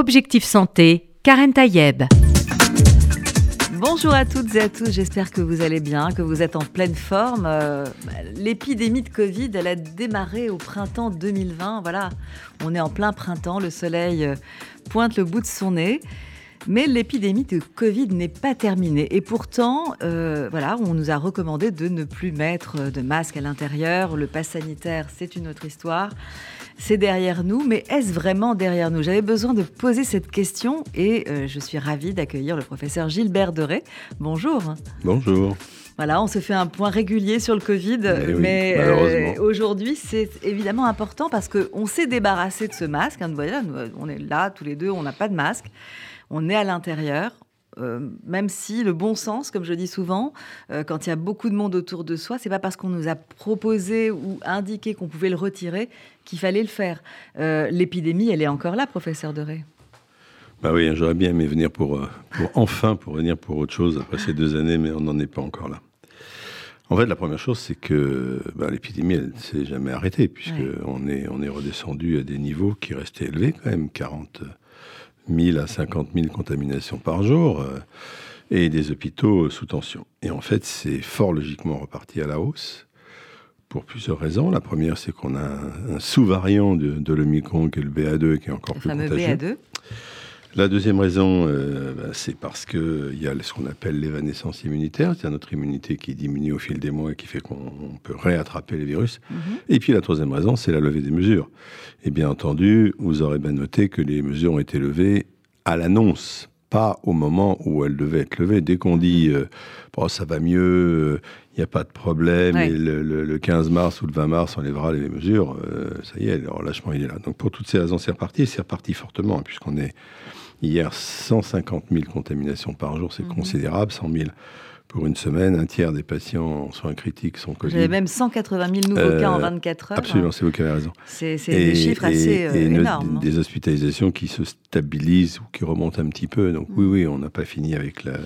Objectif Santé, Karen Tayeb. Bonjour à toutes et à tous, j'espère que vous allez bien, que vous êtes en pleine forme. Euh, l'épidémie de Covid, elle a démarré au printemps 2020. Voilà, on est en plein printemps, le soleil euh, pointe le bout de son nez. Mais l'épidémie de Covid n'est pas terminée. Et pourtant, euh, voilà, on nous a recommandé de ne plus mettre de masque à l'intérieur. Le pass sanitaire, c'est une autre histoire c'est derrière nous, mais est-ce vraiment derrière nous? J'avais besoin de poser cette question et euh, je suis ravie d'accueillir le professeur Gilbert Deray. Bonjour. Bonjour. Voilà, on se fait un point régulier sur le Covid, mais, euh, aujourd'hui c'est évidemment important parce qu'on s'est débarrassé de ce masque. Hein, on est là tous les deux, on n'a pas de masque, on est à l'intérieur, euh, même si le bon sens, comme je dis souvent, euh, quand il y a beaucoup de monde autour de soi, c'est pas parce qu'on nous a proposé ou indiqué qu'on pouvait le retirer qu'il fallait le faire. Euh, l'épidémie, elle est encore là, professeur Deray. Bah oui, j'aurais bien aimé venir pour, pour enfin pour venir pour autre chose après ces deux années, mais on n'en est pas encore là. En fait, la première chose, c'est que bah, l'épidémie, elle ne s'est jamais arrêtée, puisqu'on est, on est redescendu à des niveaux qui restaient élevés quand même, 40 1000 à 50 000 contaminations par jour euh, et des hôpitaux sous tension. Et en fait, c'est fort logiquement reparti à la hausse pour plusieurs raisons. La première, c'est qu'on a un, sous-variant de, de l'Omicron, qui est le BA2, qui est encore plus contagieux. BA2. La deuxième raison, euh, bah, c'est parce qu'il y a ce qu'on appelle l'évanescence immunitaire, c'est-à-dire notre immunité qui diminue au fil des mois et qui fait qu'on peut réattraper les virus. Mhm. Et puis la troisième raison, c'est la levée des mesures. Et bien entendu, vous aurez bien noté que les mesures ont été levées à l'annonce, pas au moment où elles devaient être levées. Dès qu'on dit euh, bon, ça va mieux, il n'y a pas de problème, et le, 15 mars ou le 20 mars, on lèvera les mesures, euh, ça y est, le relâchement il est là. Donc pour toutes ces raisons, c'est reparti, c'est reparti fortement, hein, puisqu'on est Hier, 150 000 contaminations par jour, c'est mhm. considérable, 100 000 pour une semaine. Un tiers des patients en soins critiques sont Covid. J'avais même 180 000 nouveaux cas en 24 euh, heures. Absolument, c'est vous qui avez raison. C'est des chiffres assez euh, énormes. Hein. Des hospitalisations qui se stabilisent ou qui remontent un petit peu. Donc oui, mhm. oui, on n'a pas fini avec la,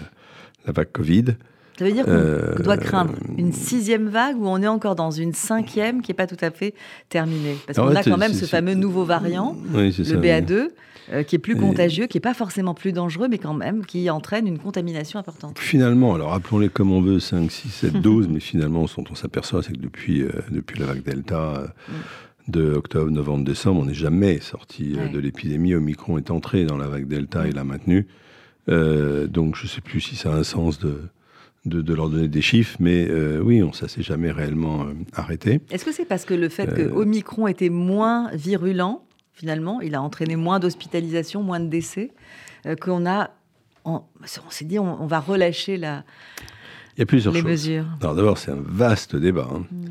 la vague Covid. Ça veut dire qu'on doit craindre une sixième vague ou on est encore dans une cinquième qui n'est pas tout à fait terminée Parce qu'on a quand même ce fameux nouveau variant, le BA2, euh, qui est plus contagieux, qui n'est pas forcément plus dangereux, mais quand même qui entraîne une contamination importante. Finalement, alors appelons-les comme on veut, 5, 6, 7 doses, mais finalement, ce dont on s'aperçoit, c'est que depuis, euh, depuis la vague Delta, euh, mm. de octobre, novembre, décembre, on n'est jamais sorti de l'épidémie. Omicron est entré dans la vague Delta et l'a maintenu. donc je ne sais plus si ça a un sens de, de, leur donner des chiffres, mais euh, oui, on, ça s'est jamais réellement euh, arrêté. Est-ce que c'est parce que le fait que euh, Omicron était moins virulent, finalement, il a entraîné moins d'hospitalisation, moins de décès, qu'on a, on, s'est dit, on, va relâcher la, il y a plusieurs les choses. mesures. Alors d'abord, c'est un vaste débat. Hein. Mm.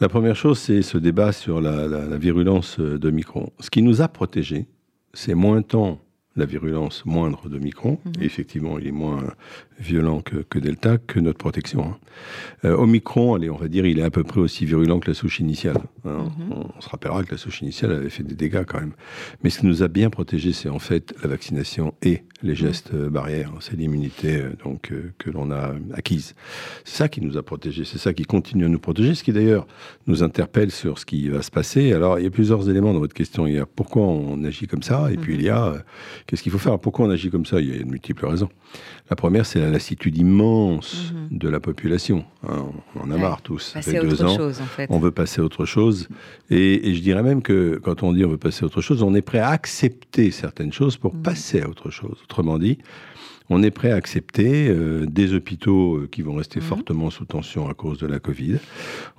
La première chose, c'est ce débat sur la, la, la virulence d'Omicron. Ce qui nous a protégés, c'est moins tant la virulence moindre de Micron. Mhm. effectivement, il est moins violent que, Delta, que notre protection. Hein. Euh, Omicron, allez, on va dire, il est à peu près aussi virulent que la souche initiale. Hein. Mhm. on, se rappellera que la souche initiale avait fait des dégâts quand même. Mais ce qui nous a bien protégés, c'est en fait la vaccination et les mhm. gestes euh, barrières. C'est l'immunité euh, donc que l'on a acquise. C'est ça qui nous a protégés. C'est ça qui continue à nous protéger. Ce qui d'ailleurs nous interpelle sur ce qui va se passer. Alors, il y a plusieurs éléments dans votre question. Il y a pourquoi on agit comme ça, et puis il y a qu'est-ce qu'il faut faire? Pourquoi on agit comme ça? Il y a de multiples raisons. La première, c'est la lassitude immense mhm. de la population. Hein, on en a marre tous. Ça fait deux ans. Chose, en fait. On veut passer à autre chose. Et, je dirais même que quand on dit on veut passer à autre chose, on est prêt à accepter certaines choses pour mhm. passer à autre chose. Autrement dit, on est prêt à accepter euh, des hôpitaux euh, qui vont rester mhm. fortement sous tension à cause de la Covid.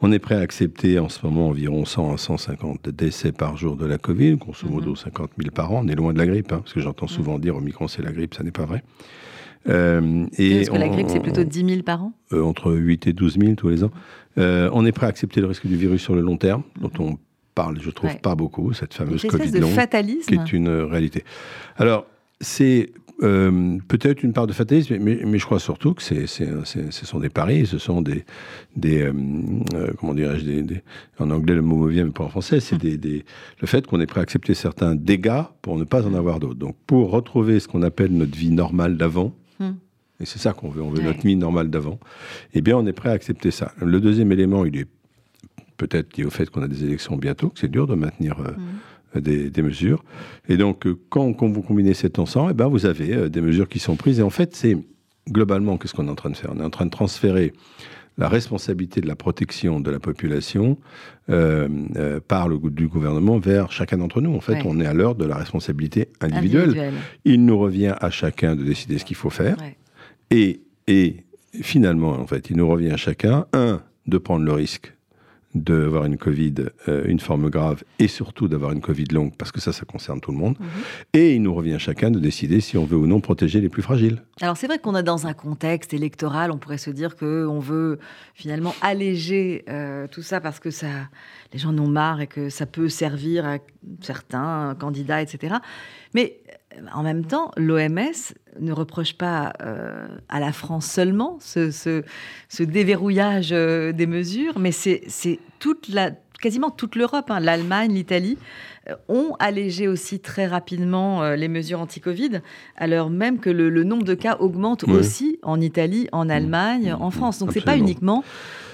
On est prêt à accepter en ce moment environ 100 à 150 décès par jour de la Covid, grosso modo 50 000 par an. On est loin de la grippe, hein, parce que j'entends souvent dire au micron c'est la grippe, ça n'est pas vrai. Euh, et Parce que la grippe, c'est plutôt 10 000 par an? Euh, Entre 8 et 12 000 tous les ans. On est prêt à accepter le risque du virus sur le long terme, dont on parle, je trouve, pas beaucoup, cette fameuse Covid long, fatalisme. qui est une réalité. Alors, c'est peut-être une part de fatalisme, mais, je crois surtout que c'est, ce sont des paris, ce sont des, des comment dirais-je, des, en anglais le mot me vient, mais pas en français, c'est des, le fait qu'on est prêt à accepter certains dégâts pour ne pas en avoir d'autres. Donc, pour retrouver ce qu'on appelle notre vie normale d'avant, Hmm. Et c'est ça qu'on veut. On veut notre vie normale d'avant. Eh bien, on est prêt à accepter ça. Le deuxième élément, il est peut-être lié au fait qu'on a des élections bientôt, que c'est dur de maintenir euh, hmm. Des, mesures. Et donc, quand, quand, vous combinez cet ensemble, eh ben, vous avez des mesures qui sont prises. Et en fait, c'est globalement, qu'est-ce qu'on est en train de faire? On est en train de transférer la responsabilité de la protection de la population euh, euh, par le du gouvernement vers chacun d'entre nous. En fait, on est à l'heure de la responsabilité individuelle. Il nous revient à chacun de décider ce qu'il faut faire. Et, et finalement, en fait, il nous revient à chacun, un, de prendre le risque d'avoir une Covid, euh, une forme grave, et surtout d'avoir une Covid longue, parce que ça, ça concerne tout le monde. Mhm. Et il nous revient chacun de décider si on veut ou non protéger les plus fragiles. Alors c'est vrai qu'on est dans un contexte électoral, on pourrait se dire qu'on veut finalement alléger euh, tout ça parce que ça, les gens en ont marre et que ça peut servir à certains candidats, etc. Mais en même temps, l'OMS ne reproche pas euh, à la France seulement ce, déverrouillage euh, des mesures, mais c'est toute la, quasiment toute l'Europe, hein. l'Allemagne, l'Italie, ont allégé aussi très rapidement les mesures anti-Covid, alors même que le, nombre de cas augmente aussi en Italie, en mmh. Allemagne, en mmh. France. Donc ce n'est pas uniquement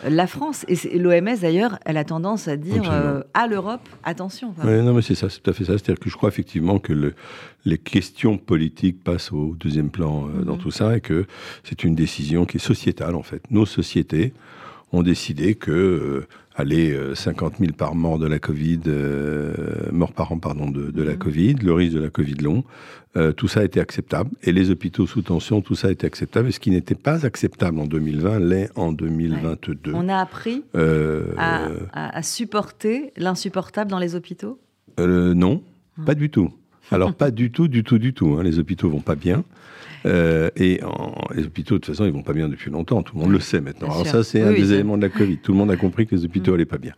la France, et l'OMS d'ailleurs, elle a tendance à dire euh, à l'Europe, attention. non, mais c'est ça, c'est tout à fait ça. C'est-à-dire que je crois effectivement que les questions politiques passent au deuxième plan euh, dans tout ça et que c'est une décision qui est sociétale en fait. Nos sociétés ont décidé que euh, aller 50 000 par mort de la Covid, mort par an pardon de, la mhm. Covid, le risque de la Covid long, euh, tout ça a été acceptable. Et les hôpitaux sous tension, tout ça a été acceptable. Et ce qui n'était pas acceptable en 2020 l'est en 2022. On a appris euh, à, supporter l'insupportable dans les hôpitaux? Euh, Non, ah. pas du tout. Alors pas du tout, du tout, du tout. Hein. Les hôpitaux vont pas bien. Euh, et les hôpitaux, de toute façon, ils vont pas bien depuis longtemps. Tout le monde le sait maintenant. Alors ça, c'est un des éléments de la Covid. Tout le monde a compris que les hôpitaux n'allaient mm. pas bien.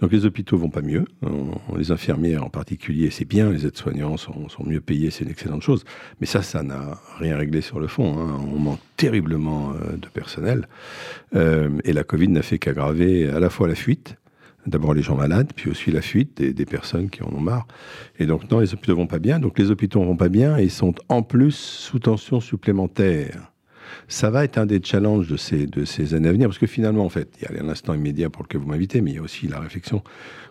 Donc les hôpitaux vont pas mieux. les infirmières en particulier, c'est bien. Les aides-soignants sont, mieux payés, c'est une excellente chose. Mais ça, ça n'a rien réglé sur le fond. Hein. On manque terriblement euh, de personnel. Euh, et la Covid n'a fait qu'aggraver à la fois la fuite, D'abord les gens malades, puis aussi la fuite des, personnes qui en ont marre. Et donc non, les hôpitaux vont pas bien. Donc les hôpitaux vont pas bien et sont en plus sous tension supplémentaire. Ça va être un des challenges de ces, de ces années à venir, parce que finalement, en fait, il y a l'instant immédiat pour lequel vous m'invitez, mais il y a aussi la réflexion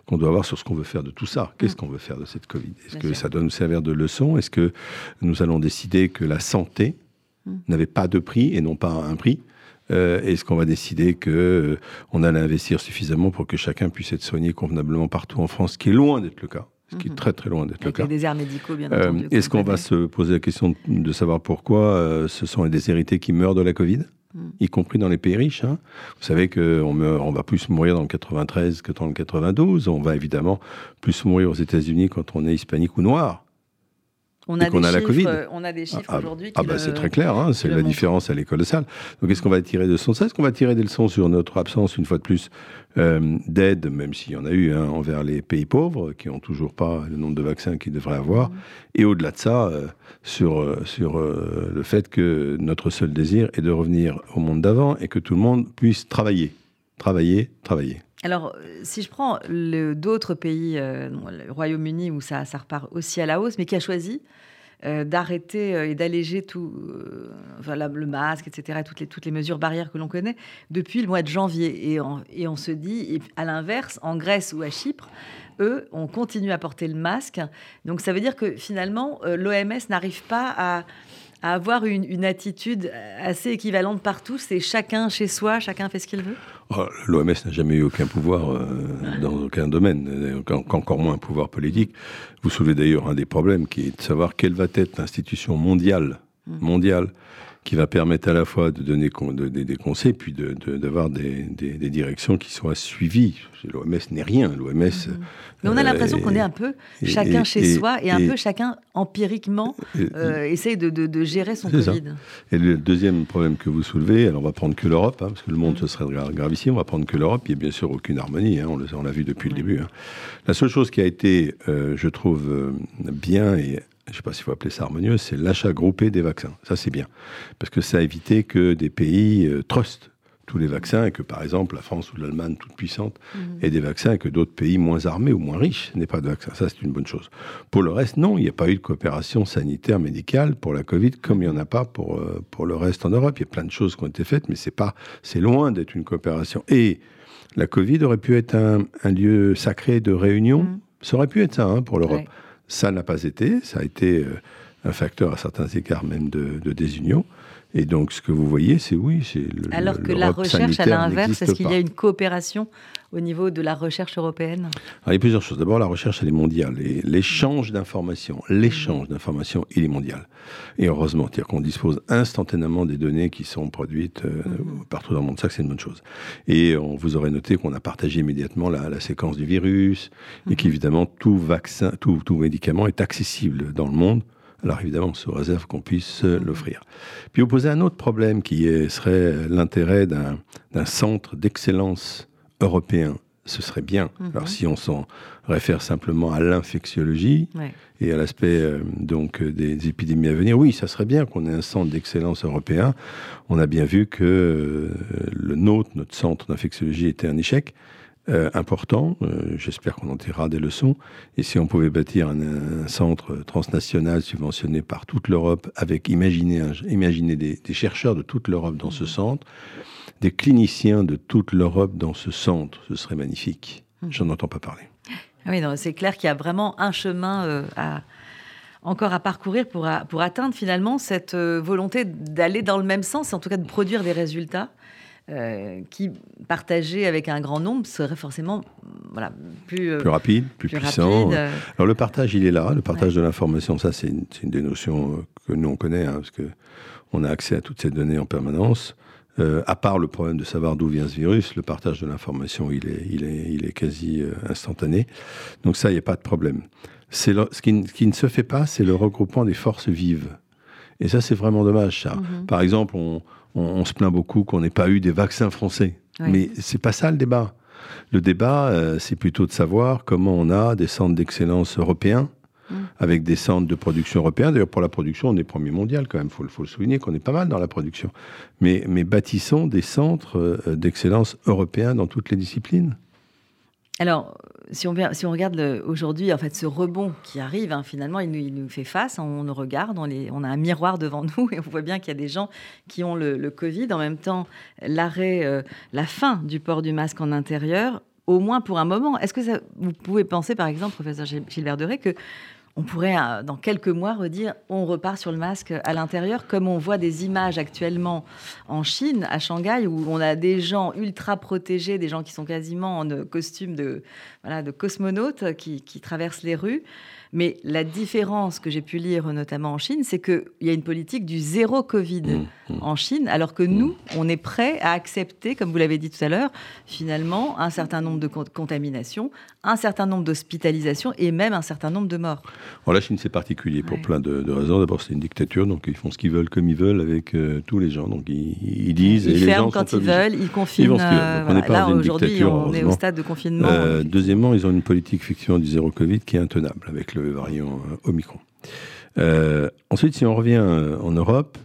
qu'on doit avoir sur ce qu'on veut faire de tout ça. Qu'est-ce mm. qu'on veut faire de cette Covid? Est-ce que ça doit nous servir de leçon? Est-ce que nous allons décider que la santé mm. n'avait pas de prix et non pas un prix? Euh, Est-ce qu'on va décider qu'on euh, on allait investir suffisamment pour que chacun puisse être soigné convenablement partout en France, ce qui est loin d'être le cas ce qui est mhm. très très loin d'être le cas. Avec les déserts médicaux, bien euh, entendu. Est-ce qu'on va se poser la question de savoir pourquoi ce sont les déshérités qui meurent de la Covid mhm. y compris dans les pays riches. Hein. Vous savez qu'on on va plus mourir dans le 93 que dans le 92. On va évidemment plus mourir aux États-Unis quand on est hispanique ou noir. On a, la Covid. on a des chiffres ah, aujourd'hui. Ah, bah, c'est très clair, hein, c'est la différence, l'école de salle. Donc, est-ce qu'on va tirer des leçons? De ça Est-ce qu'on va tirer des leçons sur notre absence, une fois de plus, euh, d'aide, même s'il y en a eu, hein, envers les pays pauvres, qui n'ont toujours pas le nombre de vaccins qu'ils devraient avoir? Mmh. Et au-delà de ça, euh, sur, euh, sur le fait que notre seul désir est de revenir au monde d'avant et que tout le monde puisse travailler, travailler, travailler. Alors, si je prends d'autres pays, le Royaume-Uni, où ça, repart aussi à la hausse, mais qui a choisi euh, d'arrêter euh, et d'alléger tout, euh, le masque, etc., toutes les, mesures barrières que l'on connaît depuis le mois de janvier. Et on se dit, à l'inverse, en Grèce ou à Chypre, eux, on continue à porter le masque. Donc ça veut dire que finalement, l'OMS n'arrive pas à, avoir une, une, attitude assez équivalente partout. C'est chacun chez soi, chacun fait ce qu'il veut. Oh, L'OMS n'a jamais eu aucun pouvoir euh, dans aucun domaine, encore moins un pouvoir politique. Vous soulevez d'ailleurs un des problèmes qui est de savoir quelle va être l'institution mondiale, mm. mondiale qui va permettre à la fois de donner des conseils, puis d'avoir de, des, des, directions qui soient suivies. L'OMS n'est rien. L'OMS. Mhm. Mais on a l'impression qu'on est un peu chacun chez soi et, un peu chacun empiriquement euh, essaye de, gérer son Covid. Et le deuxième problème que vous soulevez, alors on va prendre que l'Europe, hein, parce que le monde ce serait grave ici, on va prendre que l'Europe. Il n'y a bien sûr aucune harmonie. Hein, on l'a vu depuis le début. Hein. La seule chose qui a été, euh, je trouve, euh, bien et je ne sais pas s'il faut appeler ça harmonieux, c'est l'achat groupé des vaccins. Ça, c'est bien. Parce que ça a évité que des pays euh, trustent tous les vaccins et que, par exemple, la France ou l'Allemagne, toute puissante, mmh. ait des vaccins et que d'autres pays moins armés ou moins riches n'aient pas de vaccins. Ça, c'est une bonne chose. Pour le reste, non, il n'y a pas eu de coopération sanitaire médicale pour la Covid comme il n'y en a pas pour, euh, pour le reste en Europe. Il y a plein de choses qui ont été faites, mais c'est pas, c'est loin d'être une coopération. Et la Covid aurait pu être un, lieu sacré de réunion. Mmh Ça aurait pu être ça hein, pour l'Europe. Ça n'a pas été. Ça a été euh, un facteur à certains égards même de, de désunion. Et donc, ce que vous voyez, c'est oui, c'est le. Alors que la recherche, à l'inverse, est-ce qu'il y a une coopération au niveau de la recherche européenne? Il y a plusieurs choses. D'abord, la recherche, elle est mondiale. L'échange d'informations, l'échange d'informations, il est mondial. Et heureusement, c'est-à-dire qu'on dispose instantanément des données qui sont produites euh, mhm. partout dans le monde. Ça, c'est une bonne chose. Et on vous aurait noté qu'on a partagé immédiatement la, séquence du virus et mhm. qu'évidemment, tout vaccin, tout, tout médicament est accessible dans le monde alors évidemment, sous réserve qu'on puisse mhm. l'offrir. Puis vous posez un autre problème qui serait l'intérêt d'un centre d'excellence européen. Ce serait bien. Mhm. Alors si on s'en réfère simplement à l'infectiologie et à l'aspect euh, donc des épidémies à venir, oui, ça serait bien qu'on ait un centre d'excellence européen. On a bien vu que euh, le nôtre, notre centre d'infectiologie, était un échec. Euh, important. Euh, j'espère qu'on en tirera des leçons. Et si on pouvait bâtir un, centre transnational subventionné par toute l'Europe, avec imaginer, imaginer des, chercheurs de toute l'Europe dans ce centre, des cliniciens de toute l'Europe dans ce centre, ce serait magnifique. Mmh. J'en entends pas parler. Ah oui, c'est clair qu'il y a vraiment un chemin euh, à encore à parcourir pour, pour atteindre finalement cette volonté d'aller dans le même sens, en tout cas de produire des résultats. Euh, qui, partagé avec un grand nombre, serait forcément voilà, plus, euh, plus rapide, plus, puissant. Euh. Alors le partage, il est là, le partage de l'information, ça c'est une, des notions que nous on connaît, hein, parce que on a accès à toutes ces données en permanence. à part le problème de savoir d'où vient ce virus, le partage de l'information, il est, il, est, il est quasi instantané. Donc ça, il n'y a pas de problème. C'est ce, qui, qui, ne se fait pas, c'est le regroupement des forces vives. Et ça, c'est vraiment dommage, ça. Mm-hmm. Par exemple, on, on, se plaint beaucoup qu'on n'ait pas eu des vaccins français. Mais c'est pas ça le débat. Le débat, euh, c'est plutôt de savoir comment on a des centres d'excellence européens, mm. avec des centres de production européens. D'ailleurs, pour la production, on est premier mondial quand même, il faut, faut, le souligner, qu'on est pas mal dans la production. Mais, mais bâtissons des centres euh, d'excellence européens dans toutes les disciplines. Alors, si on, si on regarde aujourd'hui, en fait, ce rebond qui arrive, hein, finalement, il nous, fait face, on nous regarde, on, on, a un miroir devant nous et on voit bien qu'il y a des gens qui ont le, Covid. En même temps, l'arrêt, euh, la fin du port du masque en intérieur, au moins pour un moment. Est-ce que vous pouvez penser, par exemple, professeur Gilbert Deré, que on pourrait, euh, dans quelques mois, redire on repart sur le masque à l'intérieur, comme on voit des images actuellement en Chine, à Shanghai, où on a des gens ultra protégés, des gens qui sont quasiment en costume de, voilà, de cosmonautes qui, qui traversent les rues. Mais la différence que j'ai pu lire notamment en Chine, c'est qu'il y a une politique du zéro Covid mmh, mmh. en Chine, alors que nous, mmh. on est prêt à accepter, comme vous l'avez dit tout à l'heure, finalement, un certain nombre de contaminations, un certain nombre d'hospitalisations et même un certain nombre de morts. la Chine, c'est particulier pour plein de, raisons. D'abord, c'est une dictature, donc ils font ce qu'ils veulent comme ils veulent avec euh, tous les gens. Donc ils, disent. Ils ferment quand ils veulent, ils confinent. Euh, là, aujourd'hui, on est au stade de confinement. Euh, deuxièmement, ils ont une politique effectivement du zéro Covid qui est intenable avec le variant euh, Omicron. Euh, ensuite, si on revient euh, en Europe,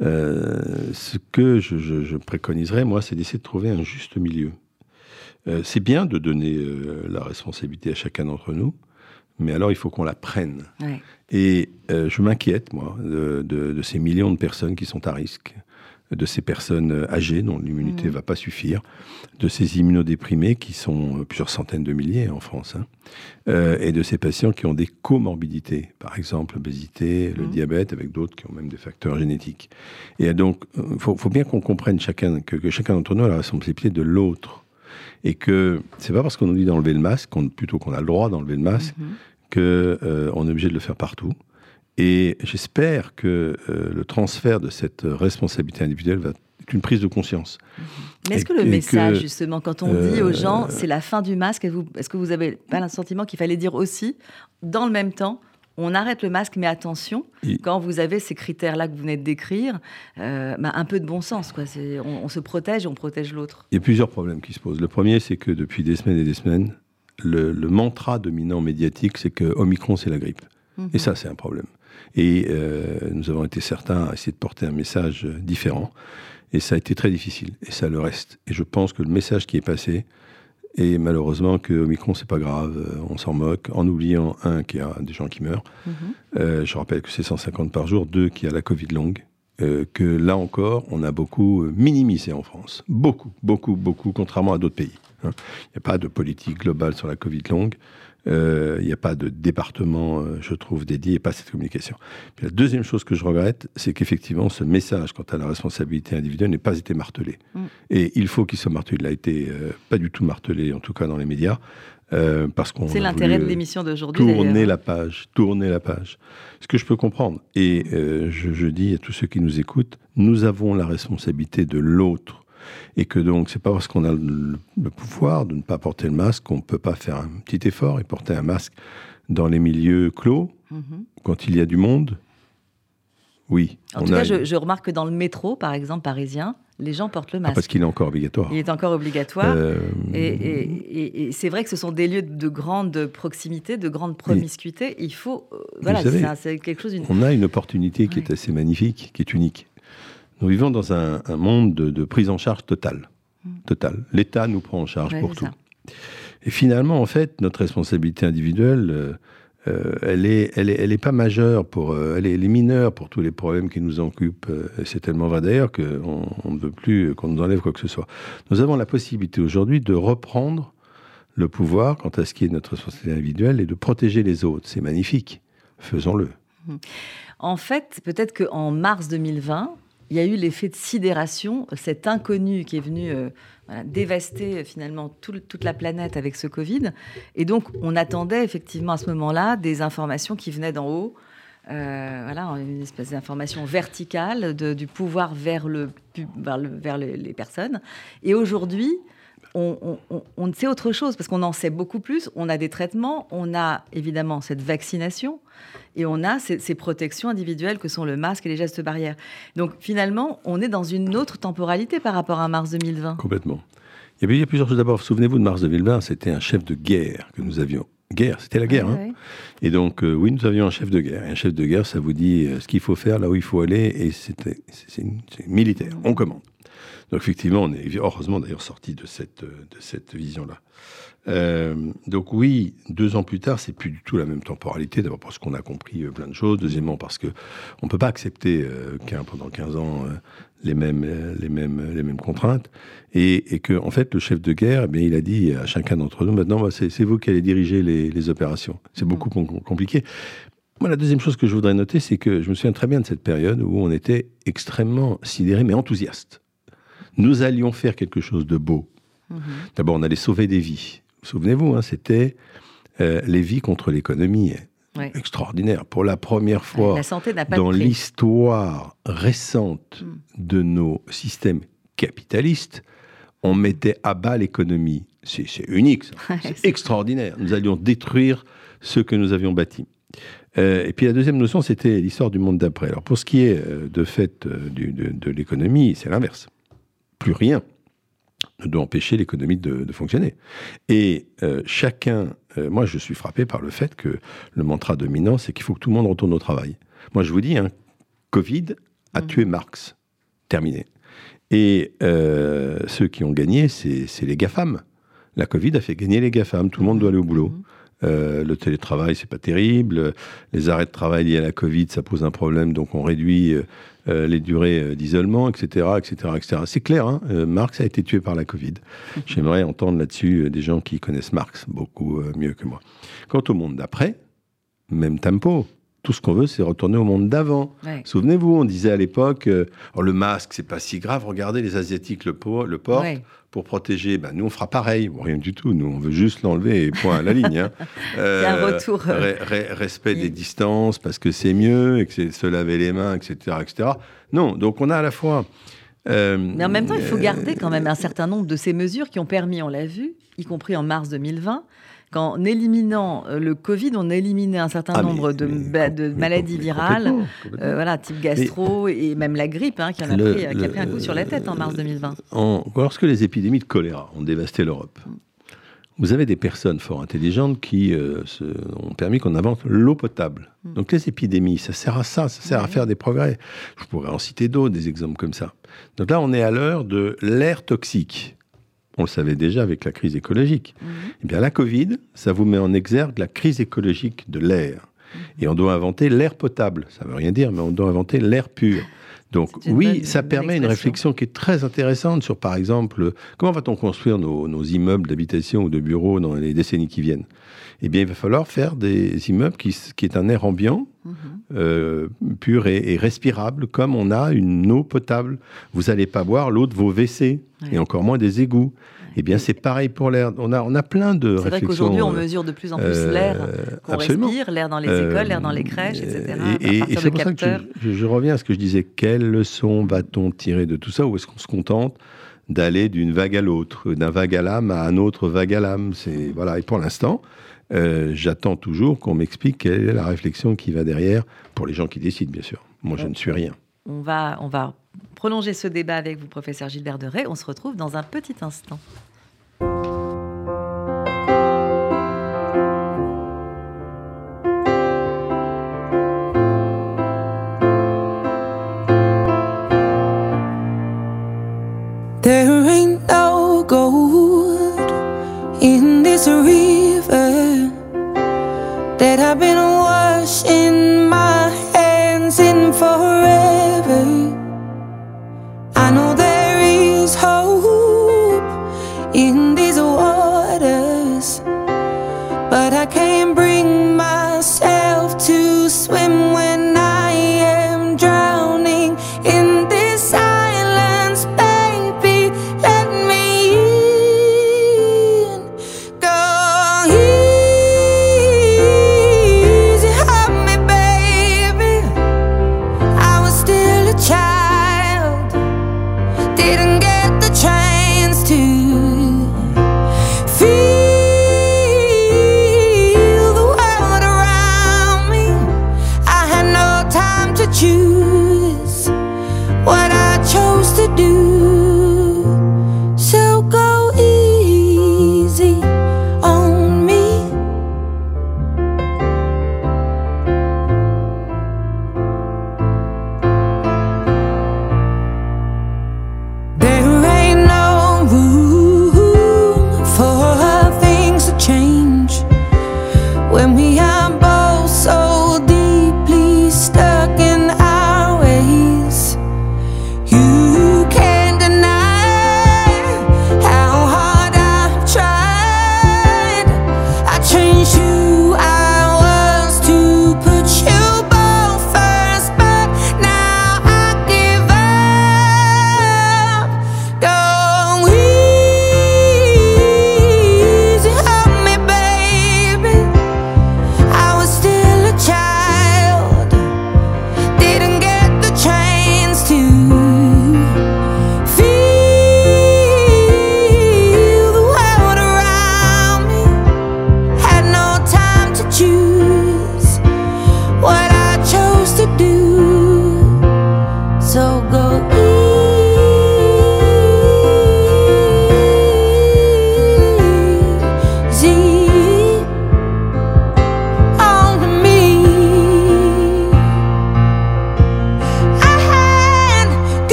ce que je, préconiserais, moi, c'est d'essayer de trouver un juste milieu. c'est bien de donner la responsabilité à chacun d'entre nous, mais alors il faut qu'on la prenne. Et je m'inquiète, moi, de, ces millions de personnes qui sont à risque, de ces personnes âgées dont l'immunité ne mmh. va pas suffire, de ces immunodéprimés qui sont euh, plusieurs centaines de milliers en France, hein, euh, et de ces patients qui ont des comorbidités, par exemple l'obésité, le mmh. diabète, avec d'autres qui ont même des facteurs génétiques. Et donc, il euh, faut, bien qu'on comprenne chacun, que, chacun d'entre nous a la responsabilité de l'autre. Et que c'est pas parce qu'on nous dit d'enlever le masque, plutôt qu'on a le droit d'enlever le masque, mmh. qu'on est obligé de le faire partout. Et j'espère que le transfert de cette responsabilité individuelle va être une prise de conscience. Mais est-ce que le message, justement, quand on dit aux gens euh, c'est la fin du masque, est-ce que vous avez pas le sentiment qu'il fallait dire aussi, dans le même temps, on arrête le masque, mais attention, quand vous avez ces critères-là que vous venez de décrire, euh, bah, un peu de bon sens. Quoi. On, on, se protège et on protège l'autre. Il y a plusieurs problèmes qui se posent. Le premier, c'est que depuis des semaines et des semaines, le, mantra dominant médiatique, c'est que Omicron, c'est la grippe. Mhm. Et ça, c'est un problème. Et euh, nous avons été certains à essayer de porter un message différent. Et ça a été très difficile, et ça le reste. Et je pense que le message qui est passé, est malheureusement que Omicron, c'est pas grave, euh, on s'en moque, en oubliant, un, qu'il y a des gens qui meurent. Mhm. Euh, je rappelle que c'est 150 par jour. Deux, qu'il y a la Covid longue. Euh, que là encore, on a beaucoup minimisé en France. Beaucoup, beaucoup, beaucoup, contrairement à d'autres pays. Hein. Il n'y a pas de politique globale sur la Covid longue. Euh, il n'y a pas de département, euh, je trouve, dédié et pas cette communication. la deuxième chose que je regrette, c'est qu'effectivement, ce message quant à la responsabilité individuelle n'ait pas été martelé. Mm. Et il faut qu'il soit martelé. Il n'a été euh, pas du tout martelé, en tout cas dans les médias. parce qu'on c'est l'intérêt de l'émission d'aujourd'hui. Tourner la page, tourner la page. Ce que je peux comprendre. Et je, je dis à tous ceux qui nous écoutent, nous avons la responsabilité de l'autre et que donc c'est pas parce qu'on a le, pouvoir de ne pas porter le masque qu'on ne peut pas faire un petit effort et porter un masque dans les milieux clos mhm. quand il y a du monde. Oui. En tout cas, je, remarque que dans le métro, par exemple, parisien, les gens portent le ah, masque. parce qu'il est encore obligatoire. Il est encore obligatoire. Euh, et, c'est vrai que ce sont des lieux de grande proximité, de grande promiscuité. Il faut. Euh, voilà, c'est quelque chose. On a une opportunité qui est assez magnifique, qui est unique. Nous vivons dans un, monde de, prise en charge totale. Mm. Totale. L'État nous prend en charge pour tout. Et finalement, en fait, notre responsabilité individuelle, euh, euh, elle, est, elle, est, elle est pas majeure, pour, euh, elle, est, mineure pour tous les problèmes qui nous occupent. c'est tellement vrai d'ailleurs qu'on on ne veut plus qu'on nous enlève quoi que ce soit. Nous avons la possibilité aujourd'hui de reprendre le pouvoir quant à ce qui est notre responsabilité individuelle et de protéger les autres. C'est magnifique. Faisons-le. Mm. En fait, peut-être qu'en mars 2020, il y a eu l'effet de sidération, cet inconnu qui est venu euh, dévaster euh, finalement toute la planète avec ce Covid. Et donc, on attendait effectivement à ce moment-là des informations qui venaient d'en haut. Euh, voilà, une espèce d'information verticale du pouvoir vers, le, vers, les personnes. Et aujourd'hui, on, on, sait autre chose parce qu'on en sait beaucoup plus. On a des traitements, on a évidemment cette vaccination et on a ces, protections individuelles que sont le masque et les gestes barrières. Donc finalement, on est dans une autre temporalité par rapport à mars 2020. Complètement. Il y, a, plusieurs choses. D'abord, souvenez-vous de mars 2020, c'était un chef de guerre que nous avions. Guerre, c'était la guerre. hein. Et donc, euh, oui, nous avions un chef de guerre. Et un chef de guerre, ça vous dit euh, ce qu'il faut faire, là où il faut aller, et c'est militaire. On commande. Donc effectivement, on est heureusement d'ailleurs sorti de cette, de cette vision-là. Euh, donc oui, deux ans plus tard, c'est plus du tout la même temporalité. D'abord parce qu'on a compris euh, plein de choses. Deuxièmement parce que on peut pas accepter euh, pendant 15 ans les mêmes les mêmes les mêmes contraintes et, et, que en fait le chef de guerre, eh il a dit à chacun d'entre nous maintenant, bah, c'est vous qui allez diriger les, les opérations. C'est beaucoup compliqué. Moi, la deuxième chose que je voudrais noter, c'est que je me souviens très bien de cette période où on était extrêmement sidéré, mais enthousiaste. Nous allions faire quelque chose de beau. Mhm. D'abord, on allait sauver des vies. Souvenez-vous, hein, c'était euh, les vies contre l'économie. Extraordinaire. Pour la première fois dans l'histoire récente mm. de nos systèmes capitalistes, on mettait à bas l'économie. C'est unique, c'est extraordinaire. Nous allions détruire ce que nous avions bâti. Euh, et puis la deuxième notion, c'était l'histoire du monde d'après. Alors pour ce qui est euh, de fait de, de l'économie, c'est l'inverse. Plus rien ne doit empêcher l'économie de, fonctionner. Et euh, chacun, euh, moi je suis frappé par le fait que le mantra dominant, c'est qu'il faut que tout le monde retourne au travail. Moi je vous dis, hein, Covid a mmh. tué Marx. Terminé. Et euh, ceux qui ont gagné, c'est les GAFAM. La Covid a fait gagner les GAFAM. Tout le monde doit aller au boulot. Mmh. Euh, le télétravail, c'est pas terrible. Les arrêts de travail liés à la Covid, ça pose un problème, donc on réduit euh, euh, les durées d'isolement, etc., etc., etc. C'est clair, hein Marx a été tué par la Covid. J'aimerais entendre là-dessus des gens qui connaissent Marx beaucoup mieux que moi. Quant au monde d'après, même tempo. Tout ce qu'on veut, c'est retourner au monde d'avant. Souvenez-vous, on disait à l'époque, oh, le masque, c'est pas si grave. Regardez, les Asiatiques le, le portent pour protéger, ben, nous on fera pareil, rien du tout, nous on veut juste l'enlever et point à la ligne. Hein. Euh, un retour. respect des distances parce que c'est mieux et que c'est se laver les mains, etc., etc. Non, donc on a à la fois. Euh, Mais en même temps, il faut garder quand même un certain nombre de ces mesures qui ont permis, on l'a vu, y compris en mars 2020, qu'en éliminant euh, le Covid, on a éliminé un certain ah, nombre de, maladies virales, euh, voilà, type gastro et même la grippe, hein, qui, a pris, un coup sur la tête en mars 2020. lorsque les épidémies de choléra ont dévasté l'Europe, vous avez des personnes fort intelligentes qui euh, ont permis qu'on invente l'eau potable. Mm. Donc les épidémies, ça sert à ça, ça sert à faire des progrès. Je pourrais en citer d'autres, des exemples comme ça. Donc là, on est à l'heure de l'air toxique on le savait déjà avec la crise écologique. Mhm. Eh bien, la Covid, ça vous met en exergue la crise écologique de l'air. Mhm. Et on doit inventer l'air potable. Ça ne veut rien dire, mais on doit inventer l'air pur. Donc oui, ça permet une réflexion qui est très intéressante sur, par exemple, comment va-t-on construire nos, immeubles d'habitation ou de bureaux dans les décennies qui viennent? Eh bien, il va falloir faire des immeubles qui, qui est un air ambiant, mhm. euh, pur et, respirable, comme on a une eau potable. Vous n'allez pas boire l'eau de vos WC, et encore moins des égouts. Eh bien, c'est pareil pour l'air. On a, on a plein de réflexions. C'est vrai qu'aujourd'hui, on mesure de plus en plus euh, l'air qu'on respire, l'air dans les écoles, l'air dans les crèches, etc. Et, c'est pour ça que je, reviens à ce que je disais. Quelle leçon va-t-on tirer de tout ça? Ou est-ce qu'on se contente d'aller d'une vague à l'autre, d'un vague à l'âme à un autre vague à l'âme? C'est voilà. Et pour l'instant, euh, j'attends toujours qu'on m'explique quelle est la réflexion qui va derrière, pour les gens qui décident, bien sûr. Moi, je ne suis rien. On va, on va prolonger ce débat avec vous, professeur Gilbert Deray. On se retrouve dans un petit instant. I know there is hope in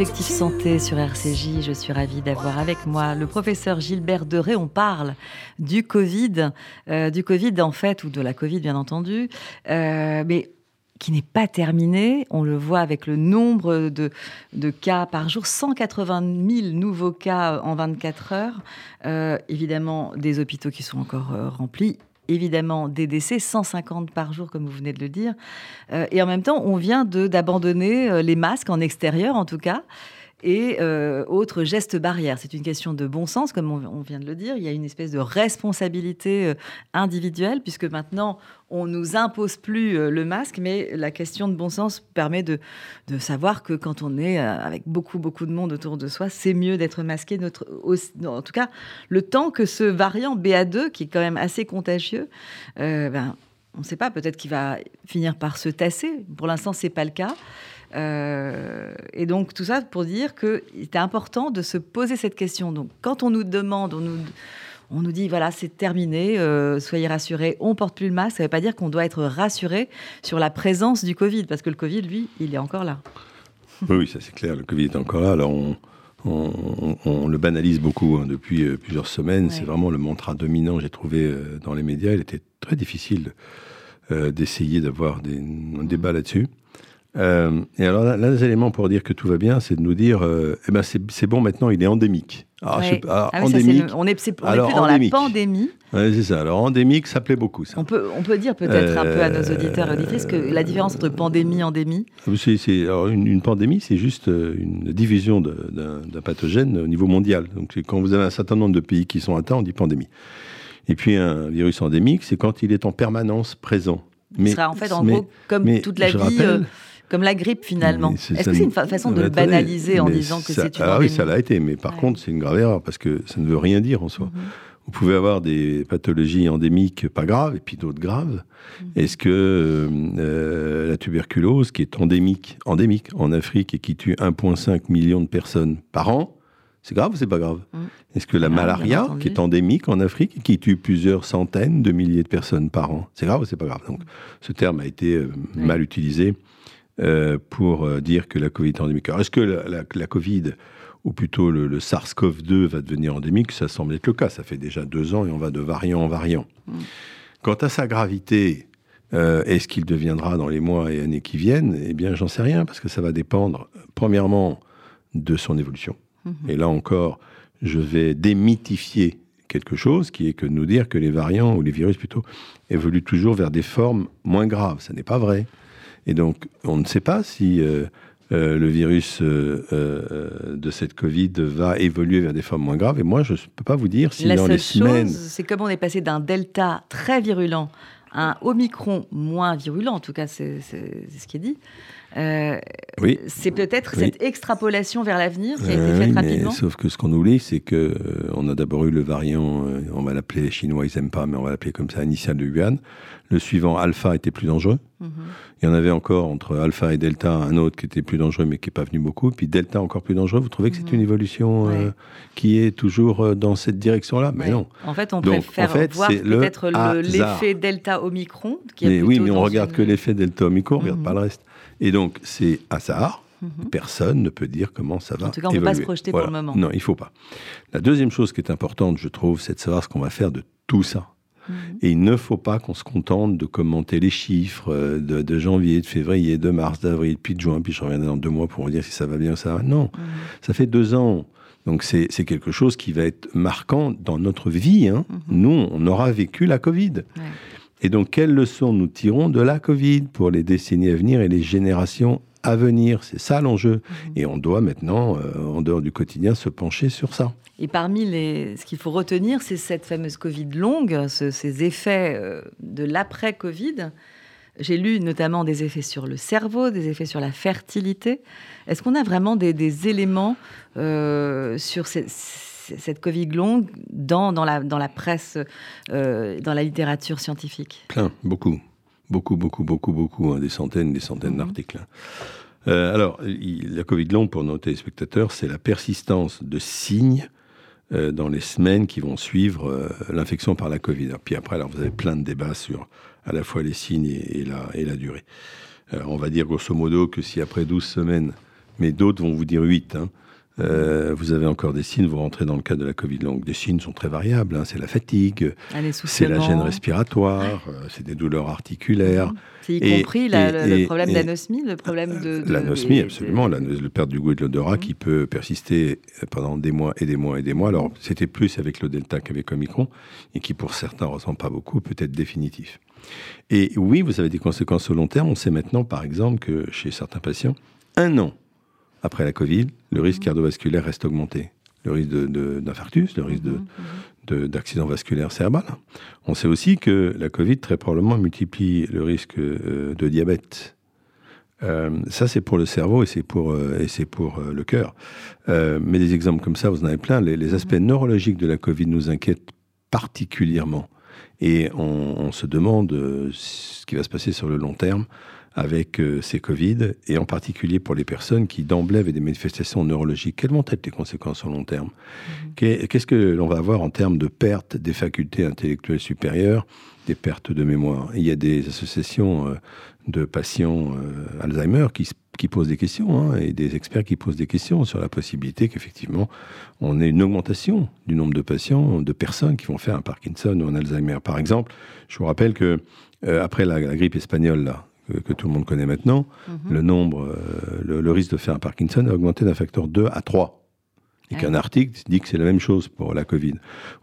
Objectif Santé sur RCJ. Je suis ravie d'avoir avec moi le professeur Gilbert Deray. On parle du Covid, euh, du Covid en fait, ou de la Covid bien entendu, euh, mais qui n'est pas terminé. On le voit avec le nombre de, de cas par jour, 180 000 nouveaux cas en 24 heures. Euh, évidemment, des hôpitaux qui sont encore remplis. Évidemment, des décès, 150 par jour, comme vous venez de le dire. Euh, et en même temps, on vient d'abandonner euh, les masques en extérieur, en tout cas. Et euh, autres gestes barrières. C'est une question de bon sens, comme on, vient de le dire. Il y a une espèce de responsabilité euh, individuelle, puisque maintenant, on ne nous impose plus euh, le masque, mais la question de bon sens permet de, savoir que quand on est avec beaucoup, beaucoup de monde autour de soi, c'est mieux d'être masqué. Notre, en tout cas, le temps que ce variant BA2, qui est quand même assez contagieux, ben, on ne sait pas, peut-être qu'il va finir par se tasser. Pour l'instant, ce n'est pas le cas. Euh, et donc tout ça pour dire qu'il était important de se poser cette question. Donc quand on nous demande, on nous, on nous dit voilà c'est terminé, euh, soyez rassurés, on porte plus le masque, ça ne veut pas dire qu'on doit être rassuré sur la présence du Covid, parce que le Covid, lui, il est encore là. Oui, ça c'est clair, le Covid est encore là. Alors on, on, le banalise beaucoup hein, depuis euh, plusieurs semaines. C'est vraiment le mantra dominant, j'ai trouvé, dans les médias. Il était très difficile d'essayer d'avoir un débat là-dessus. Euh, et alors, l'un des éléments pour dire que tout va bien, c'est de nous dire, euh, eh ben c'est bon maintenant, il est endémique. Alors, ah, ah endémique. on est, plus dans la pandémie. Ouais, c'est ça. Alors endémique, ça plaît beaucoup. Ça. On peut, on peut dire peut-être un peu à nos euh, auditeurs et auditrices que la différence entre pandémie et endémie. C'est une, une, pandémie, c'est juste une division d'un pathogène au niveau mondial. Donc quand vous avez un certain nombre de pays qui sont atteints, on dit pandémie. Et puis un virus endémique, c'est quand il est en permanence présent. Mais, sera en fait en gros comme toute la vie comme la grippe finalement. Est-ce que c'est une façon de le banaliser en disant que c'est une Ah oui, ça l'a été, mais par contre, c'est une grave erreur parce que ça ne veut rien dire en soi. Mhm. Vous pouvez avoir des pathologies endémiques pas graves et puis d'autres graves. Mhm. Est-ce que euh, la tuberculose, qui est endémique, endémique en Afrique et qui tue 1,5 million de personnes par an, c'est grave ou c'est pas grave mhm. Est-ce que la ah, malaria, qui est endémique en Afrique et qui tue plusieurs centaines de milliers de personnes par an, c'est grave ou c'est pas grave? Donc, ce terme a été euh, mal utilisé euh, pour euh, dire que la Covid est endémique. Alors, est-ce que la, Covid, ou plutôt le, SARS-CoV-2, va devenir endémique? Ça semble être le cas. Ça fait déjà deux ans et on va de variant en variant. Mm. Quant à sa gravité, euh, est-ce qu'il deviendra dans les mois et années qui viennent? Eh bien, j'en sais rien, parce que ça va dépendre, premièrement, de son évolution. Mm-hmm. Et là encore, je vais démythifier quelque chose, qui est que de nous dire que les variants, ou les virus plutôt, évoluent toujours vers des formes moins graves. Ce n'est pas vrai. Et donc, on ne sait pas si euh, euh, le virus euh, de cette Covid va évoluer vers des formes moins graves. Et moi, je ne peux pas vous dire si dans les semaines. C'est comme on est passé d'un delta très virulent à un omicron moins virulent, en tout cas, c'est ce qui est dit. Oui. C'est peut-être cette extrapolation vers l'avenir qui a été faite rapidement. sauf que ce qu'on oublie, c'est que on a d'abord eu le variant, on va l'appeler les Chinois, ils n'aiment pas, mais on va l'appeler comme ça, initial de Wuhan. Le suivant, Alpha, était plus dangereux. Mhm. Il y en avait encore entre Alpha et Delta, un autre qui était plus dangereux mais qui n'est pas venu beaucoup. Puis Delta encore plus dangereux. Vous trouvez que c'est mhm. une évolution euh, qui est toujours euh, dans cette direction-là? Mais non. En fait, on préfère voir peut-être l'effet Delta Omicron. Qui mais oui, mais on regarde que l'effet Delta Omicron, on ne regarde mhm. pas le reste. Et donc, c'est hasard. Personne ne peut dire comment ça va. En tout cas, on ne peut pas se projeter pour le moment. Non, il ne faut pas. La deuxième chose qui est importante, je trouve, c'est de savoir ce qu'on va faire de tout ça. Mhm. Et il ne faut pas qu'on se contente de commenter les chiffres euh, de, janvier, de février, de mars, d'avril, puis de juin, puis je reviendrai dans deux mois pour vous dire si ça va bien ou ça va. Non, mhm. ça fait deux ans. Donc c'est quelque chose qui va être marquant dans notre vie. Hein. Mhm. Nous, on aura vécu la Covid. Et donc, quelles leçons nous tirons de la Covid pour les décennies à venir et les générations à venir? C'est ça l'enjeu. Et on doit maintenant, euh, en dehors du quotidien, se pencher sur ça. Et parmi les, ce qu'il faut retenir, c'est cette fameuse Covid longue, ces effets euh, de l'après-Covid. J'ai lu notamment des effets sur le cerveau, des effets sur la fertilité. Est-ce qu'on a vraiment des, éléments euh, sur cette Covid longue dans, dans, la, dans la presse, euh, dans la littérature scientifique? Plein, beaucoup. Beaucoup, beaucoup, beaucoup, beaucoup. Hein, des centaines, des centaines mhm. d'articles. Hein. alors, la Covid longue, pour nos téléspectateurs, c'est la persistance de signes euh, dans les semaines qui vont suivre euh, l'infection par la Covid. Puis après, alors, vous avez plein de débats sur à la fois les signes et, la, et la, durée. Euh, on va dire grosso modo que si après 12 semaines, mais d'autres vont vous dire 8, hein, euh, vous avez encore des signes, vous rentrez dans le cas de la Covid longue. Des signes sont très variables. Hein. C'est la fatigue, c'est la gêne respiratoire, euh, c'est des douleurs articulaires. C'est y compris le problème d'anosmie, le problème de... L'anosmie, absolument. Le perte du goût et de l'odorat mmh. qui peut persister pendant des mois et des mois et des mois. Alors, c'était plus avec le Delta qu'avec Omicron, et qui pour certains ne ressemble pas beaucoup, peut être définitif. Et oui, vous avez des conséquences au long terme. On sait maintenant, par exemple, que chez certains patients, un an après la Covid, le risque cardiovasculaire reste augmenté. Le risque d'infarctus, le risque d'accident vasculaire cérébral. On sait aussi que la Covid, très probablement, multiplie le risque de diabète euh, ça, c'est pour le cerveau et c'est pour, euh, et c'est pour euh, le cœur. mais des exemples comme ça, vous en avez plein. Les, aspects mhm. neurologiques de la Covid nous inquiètent particulièrement. Et on, se demande ce qui va se passer sur le long terme avec ces Covid, et en particulier pour les personnes qui d'emblée avaient des manifestations neurologiques. Quelles vont être les conséquences sur long terme? Mhm. Qu'est-ce que l'on va avoir en termes de perte des facultés intellectuelles supérieures, des pertes de mémoire? Il y a des associations de patients euh, Alzheimer qui, qui, posent des questions hein, et des experts qui posent des questions sur la possibilité qu'effectivement on ait une augmentation du nombre de patients, de personnes qui vont faire un Parkinson ou un Alzheimer. Par exemple, je vous rappelle que euh, après la, grippe espagnole là, que, tout le monde connaît maintenant, mhm. le nombre, euh, le, le, risque de faire un Parkinson a augmenté d'un facteur 2 à 3 et qu'un article dit que c'est la même chose pour la Covid.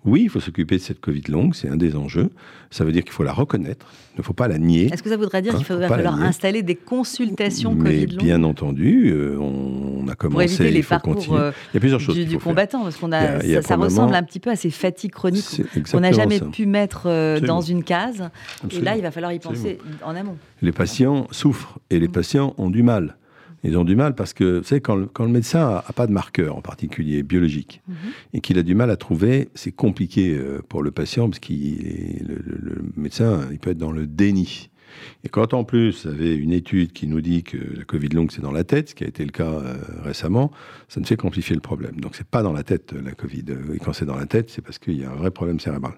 Oui, il faut s'occuper de cette Covid longue, c'est un des enjeux. Ça veut dire qu'il faut la reconnaître, il ne faut pas la nier. Est-ce que ça voudrait dire hein, qu'il va falloir installer des consultations Mais Covid longues Bien entendu, euh, on, a commencé, pour éviter les il faut continuer. Euh, il y a plusieurs choses du, du combattant, parce qu'on a, ça, ressemble un petit peu à ces fatigues chroniques qu'on n'a jamais pu mettre euh, dans une case. Et là, il va falloir y penser en amont. Les patients souffrent et les mm. patients ont du mal. Ils ont du mal parce que, vous savez, quand le, médecin n'a pas de marqueur, en particulier biologique, mhm. et qu'il a du mal à trouver, c'est compliqué euh, pour le patient parce que le, le, médecin, il peut être dans le déni. Et quand en plus, vous avez une étude qui nous dit que la Covid longue, c'est dans la tête, ce qui a été le cas euh, récemment, ça ne fait qu'amplifier le problème. Donc, c'est pas dans la tête, la Covid. Et quand c'est dans la tête, c'est parce qu'il y a un vrai problème cérébral.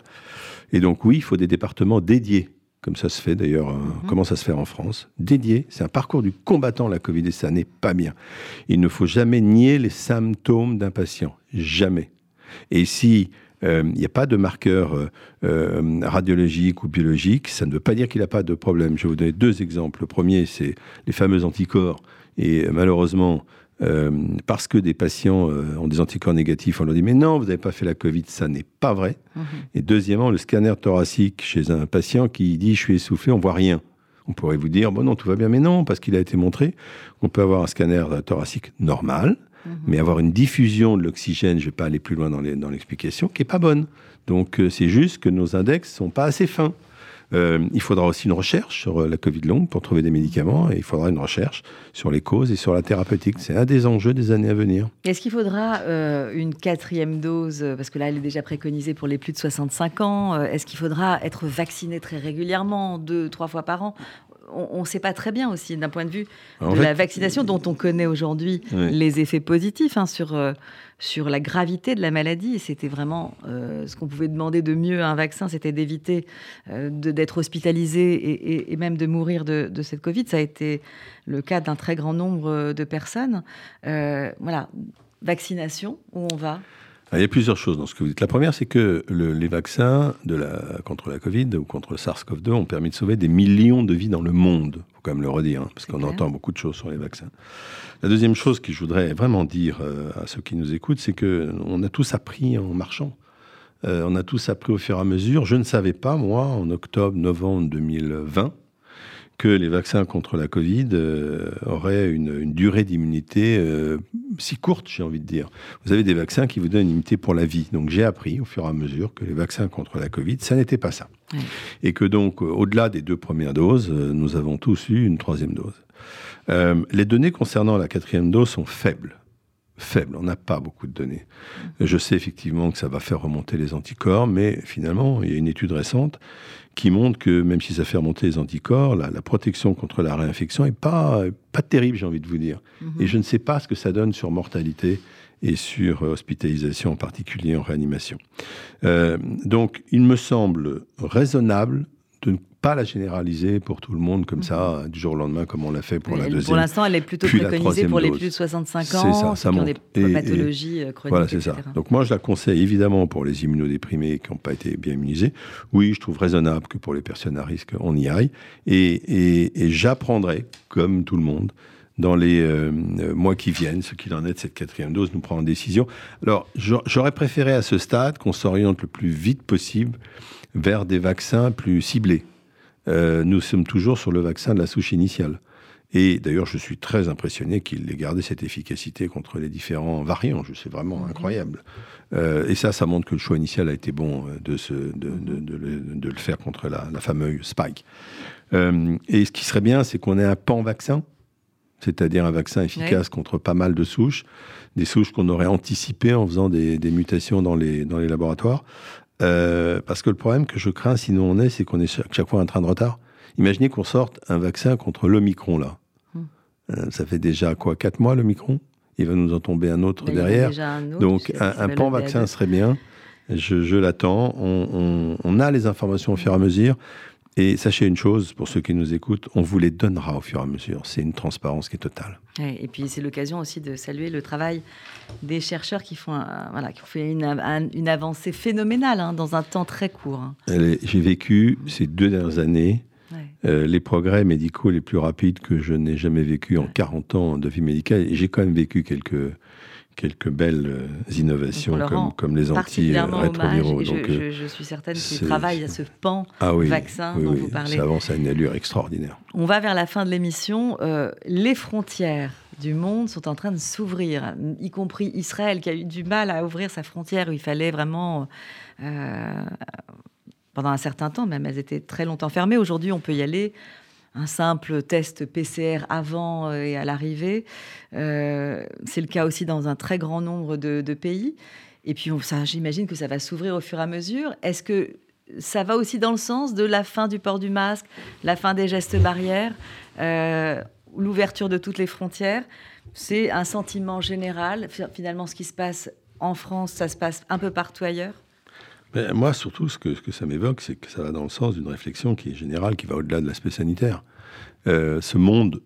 Et donc, oui, il faut des départements dédiés comme ça se fait d'ailleurs, comment euh, mhm. commence à se faire en France, dédié. C'est un parcours du combattant, la Covid, et ça n'est pas bien. Il ne faut jamais nier les symptômes d'un patient. Jamais. Et si euh, il n'y a pas de marqueur euh, radiologique ou biologique, ça ne veut pas dire qu'il n'a pas de problème. Je vais vous donner deux exemples. Le premier, c'est les fameux anticorps. Et malheureusement, euh, parce que des patients euh, ont des anticorps négatifs, on leur dit mais non, vous n'avez pas fait la Covid, ça n'est pas vrai. Mhm. Et deuxièmement, le scanner thoracique chez un patient qui dit je suis essoufflé, on voit rien. On pourrait vous dire bon non, tout va bien, mais non, parce qu'il a été montré qu'on peut avoir un scanner thoracique normal, mhm. mais avoir une diffusion de l'oxygène, je ne vais pas aller plus loin dans l'explication, qui est pas bonne. Donc euh, c'est juste que nos index sont pas assez fins. Euh, il faudra aussi une recherche sur euh, la Covid longue pour trouver des médicaments et il faudra une recherche sur les causes et sur la thérapeutique. C'est un des enjeux des années à venir. Est-ce qu'il faudra euh, une quatrième dose? Parce que là, elle est déjà préconisée pour les plus de 65 ans. Est-ce qu'il faudra être vacciné très régulièrement, deux, trois fois par an? On ne sait pas très bien aussi d'un point de vue de la vaccination dont on connaît aujourd'hui les effets positifs hein, sur, euh, sur la gravité de la maladie. Et c'était vraiment euh, ce qu'on pouvait demander de mieux à un vaccin, c'était d'éviter euh, d'être hospitalisé et, même de mourir de, de, cette Covid. Ça a été le cas d'un très grand nombre de personnes. voilà, vaccination, où on va? Il y a plusieurs choses dans ce que vous dites. La première, c'est que les vaccins de la, contre la Covid ou contre le SARS-CoV-2 ont permis de sauver des millions de vies dans le monde. Il faut quand même le redire, hein, parce qu'on entend beaucoup de choses sur les vaccins. La deuxième chose que je voudrais vraiment dire euh, à ceux qui nous écoutent, c'est qu'on a tous appris en marchant. Euh, on a tous appris au fur et à mesure. Je ne savais pas, moi, en octobre, novembre 2020, que les vaccins contre la Covid euh, auraient une, durée d'immunité euh, si courte, j'ai envie de dire. Vous avez des vaccins qui vous donnent une immunité pour la vie. Donc j'ai appris au fur et à mesure que les vaccins contre la Covid, ça n'était pas ça. Et que donc, au-delà des deux premières doses, euh, nous avons tous eu une troisième dose. les données concernant la quatrième dose sont faibles faibles. On n'a pas beaucoup de données. Je sais effectivement que ça va faire remonter les anticorps, mais finalement, il y a une étude récente qui montre que même si ça fait remonter les anticorps, la, protection contre la réinfection n'est pas, pas terrible, j'ai envie de vous dire. Mhm. Et je ne sais pas ce que ça donne sur mortalité et sur hospitalisation, en particulier en réanimation. Euh, donc, il me semble raisonnable pas la généraliser pour tout le monde comme ça, mhm. du jour au lendemain, comme on l'a fait pour la deuxième. Pour l'instant, elle est plutôt préconisée pour les plus de 65 ans, ça, ça qui ont des pathologies euh, chroniques. Voilà, c'est ça. Donc moi, je la conseille évidemment pour les immunodéprimés qui n'ont pas été bien immunisés. Oui, je trouve raisonnable que pour les personnes à risque, on y aille. Et, et, j'apprendrai, comme tout le monde, dans les euh, mois qui viennent, ce qu'il en est de cette quatrième dose, nous prendre une décision. Alors, j'aurais préféré à ce stade qu'on s'oriente le plus vite possible vers des vaccins plus ciblés. Euh, nous sommes toujours sur le vaccin de la souche initiale. Et d'ailleurs, je suis très impressionné qu'il ait gardé cette efficacité contre les différents variants. Je sais vraiment mhm. incroyable. Euh, et ça, ça montre que le choix initial a été bon euh, de, se, de, de, de, le faire contre la, la fameuse spike. Euh, et ce qui serait bien, c'est qu'on ait un pan-vaccin, c'est-à-dire un vaccin efficace contre pas mal de souches, des souches qu'on aurait anticipées en faisant des, des, mutations dans les, dans les laboratoires. Euh, parce que le problème que je crains, sinon on est, c'est qu'on est chaque, chaque fois un train de retard. Imaginez qu'on sorte un vaccin contre l'Omicron, là. Hmm. Euh, ça fait déjà quoi, quatre mois l'Omicron? Il va nous en tomber un autre derrière. Donc un, pan-vaccin serait bien. Je, l'attends. On, a les informations au fur et à mesure. Et sachez une chose, pour ceux qui nous écoutent, on vous les donnera au fur et à mesure. C'est une transparence qui est totale. et puis c'est l'occasion aussi de saluer le travail des chercheurs qui, font voilà, qui ont fait une, une avancée phénoménale hein, dans un temps très court. Hein. J'ai vécu ces deux dernières années euh, les progrès médicaux les plus rapides que je n'ai jamais vécu en 40 ans de vie médicale. Et j'ai quand même vécu quelques, quelques belles euh, innovations comme, comme les anti-rétroviraux. Je, je, suis certaine qu'il travaille à ce pan ah vaccin dont vous parlez. Ça avance à une allure extraordinaire. On va vers la fin de l'émission. Euh, les frontières du monde sont en train de s'ouvrir, y compris Israël qui a eu du mal à ouvrir sa frontière où il fallait vraiment pendant un certain temps, même elles étaient très longtemps fermées. Aujourd'hui, on peut y aller. Un simple test PCR avant euh, et à l'arrivée. Euh, c'est le cas aussi dans un très grand nombre de, pays. Et puis, j'imagine que ça va s'ouvrir au fur et à mesure. Est-ce que ça va aussi dans le sens de la fin du port du masque, la fin des gestes barrières, euh, l'ouverture de toutes les frontières? C'est un sentiment général. Finalement, ce qui se passe en France, ça se passe un peu partout ailleurs? Moi, surtout, ce que, ce que ça m'évoque, c'est que ça va dans le sens d'une réflexion qui est générale, qui va au-delà de l'aspect sanitaire. Euh, ce monde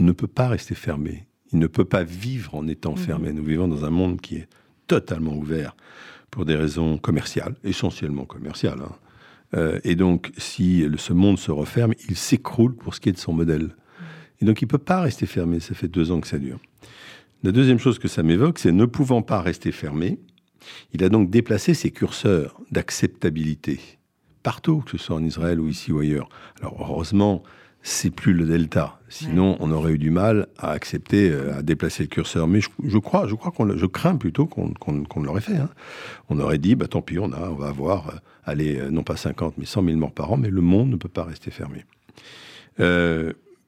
ne peut pas rester fermé. Il ne peut pas vivre en étant mhm. fermé. Nous vivons dans un monde qui est totalement ouvert pour des raisons commerciales, essentiellement commerciales. Hein. Euh, et donc, si ce monde se referme, il s'écroule pour ce qui est de son modèle. Et donc, il ne peut pas rester fermé. Ça fait deux ans que ça dure. La deuxième chose que ça m'évoque, c'est ne pouvant pas rester fermé, il a donc déplacé ses curseurs d'acceptabilité partout, que ce soit en Israël ou ici ou ailleurs. Alors heureusement, c'est plus le delta. Sinon, on aurait eu du mal à accepter, euh, à déplacer le curseur. Mais je, crois, je crois qu'on, je crains plutôt qu'on, l'aurait fait. Hein. On aurait dit, bah tant pis, on a, on va avoir, euh, aller euh, non pas 50, mais 100 000 morts par an, mais le monde ne peut pas rester fermé.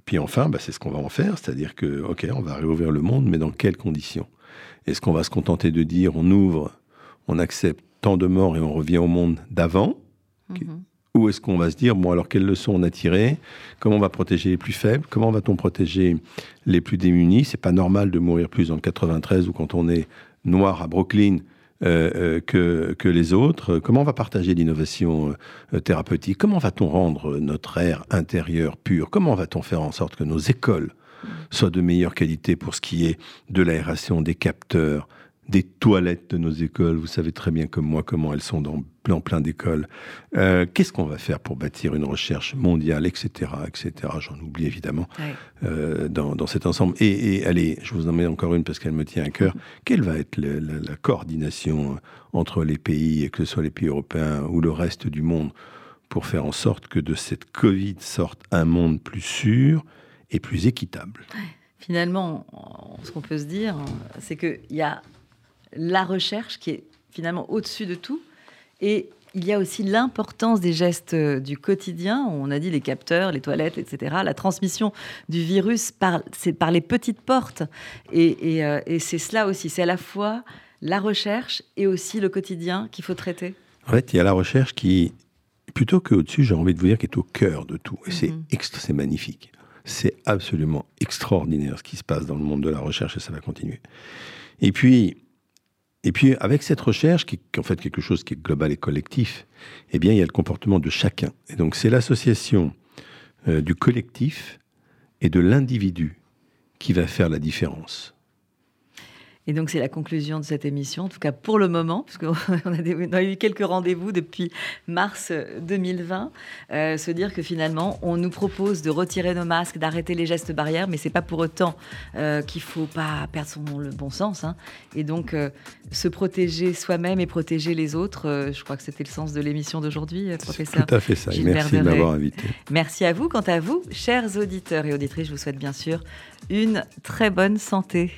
puis enfin, bah, c'est ce qu'on va en faire, c'est-à-dire que, ok, on va réouvrir le monde, mais dans quelles conditions? Est-ce qu'on va se contenter de dire, on ouvre on accepte tant de morts et on revient au monde d'avant. Mhm. Ou est-ce qu'on va se dire, bon, alors quelles leçons on a tirées? Comment on va protéger les plus faibles? Comment va-t-on protéger les plus démunis? C'est pas normal de mourir plus en 93 ou quand on est noir à Brooklyn euh, euh, que, que, les autres. Comment on va partager l'innovation euh, thérapeutique? Comment va-t-on rendre notre air intérieur pur? Comment va-t-on faire en sorte que nos écoles soient de meilleure qualité pour ce qui est de l'aération, des capteurs, des toilettes de nos écoles. Vous savez très bien comme moi comment elles sont dans plein, plein d'écoles. Euh, qu'est-ce qu'on va faire pour bâtir une recherche mondiale, etc., etc. J'en oublie évidemment euh, dans, cet ensemble. Et, allez, je vous en mets encore une parce qu'elle me tient à cœur. Quelle va être la, coordination entre les pays, que ce soit les pays européens ou le reste du monde, pour faire en sorte que de cette Covid sorte un monde plus sûr et plus équitable? Finalement, ce qu'on peut se dire, c'est qu'il y a la recherche qui est finalement au-dessus de tout. Et il y a aussi l'importance des gestes euh, du quotidien. On a dit les capteurs, les toilettes, etc. La transmission du virus, c'est par les petites portes. Euh, et, c'est cela aussi. C'est à la fois la recherche et aussi le quotidien qu'il faut traiter. En fait, il y a la recherche qui, plutôt qu'au-dessus, j'ai envie de vous dire, qui est au cœur de tout. Et c'est mhm. magnifique. C'est absolument extraordinaire ce qui se passe dans le monde de la recherche et ça va continuer. Et puis, et puis, avec cette recherche, qui est en fait quelque chose qui est global et collectif, eh bien, il y a le comportement de chacun. Et donc, c'est l'association euh, du collectif et de l'individu qui va faire la différence. Et donc, c'est la conclusion de cette émission, en tout cas pour le moment, parce qu'on a, a, eu quelques rendez-vous depuis mars 2020. Euh, se dire que finalement, on nous propose de retirer nos masques, d'arrêter les gestes barrières, mais c'est pas pour autant euh, qu'il faut pas perdre son, le bon sens. Hein. Et donc, euh, se protéger soi-même et protéger les autres, je crois que c'était le sens de l'émission d'aujourd'hui, professeur. Tout à fait ça. merci de m'avoir invité. Merci à vous. Quant à vous, chers auditeurs et auditrices, je vous souhaite bien sûr une très bonne santé.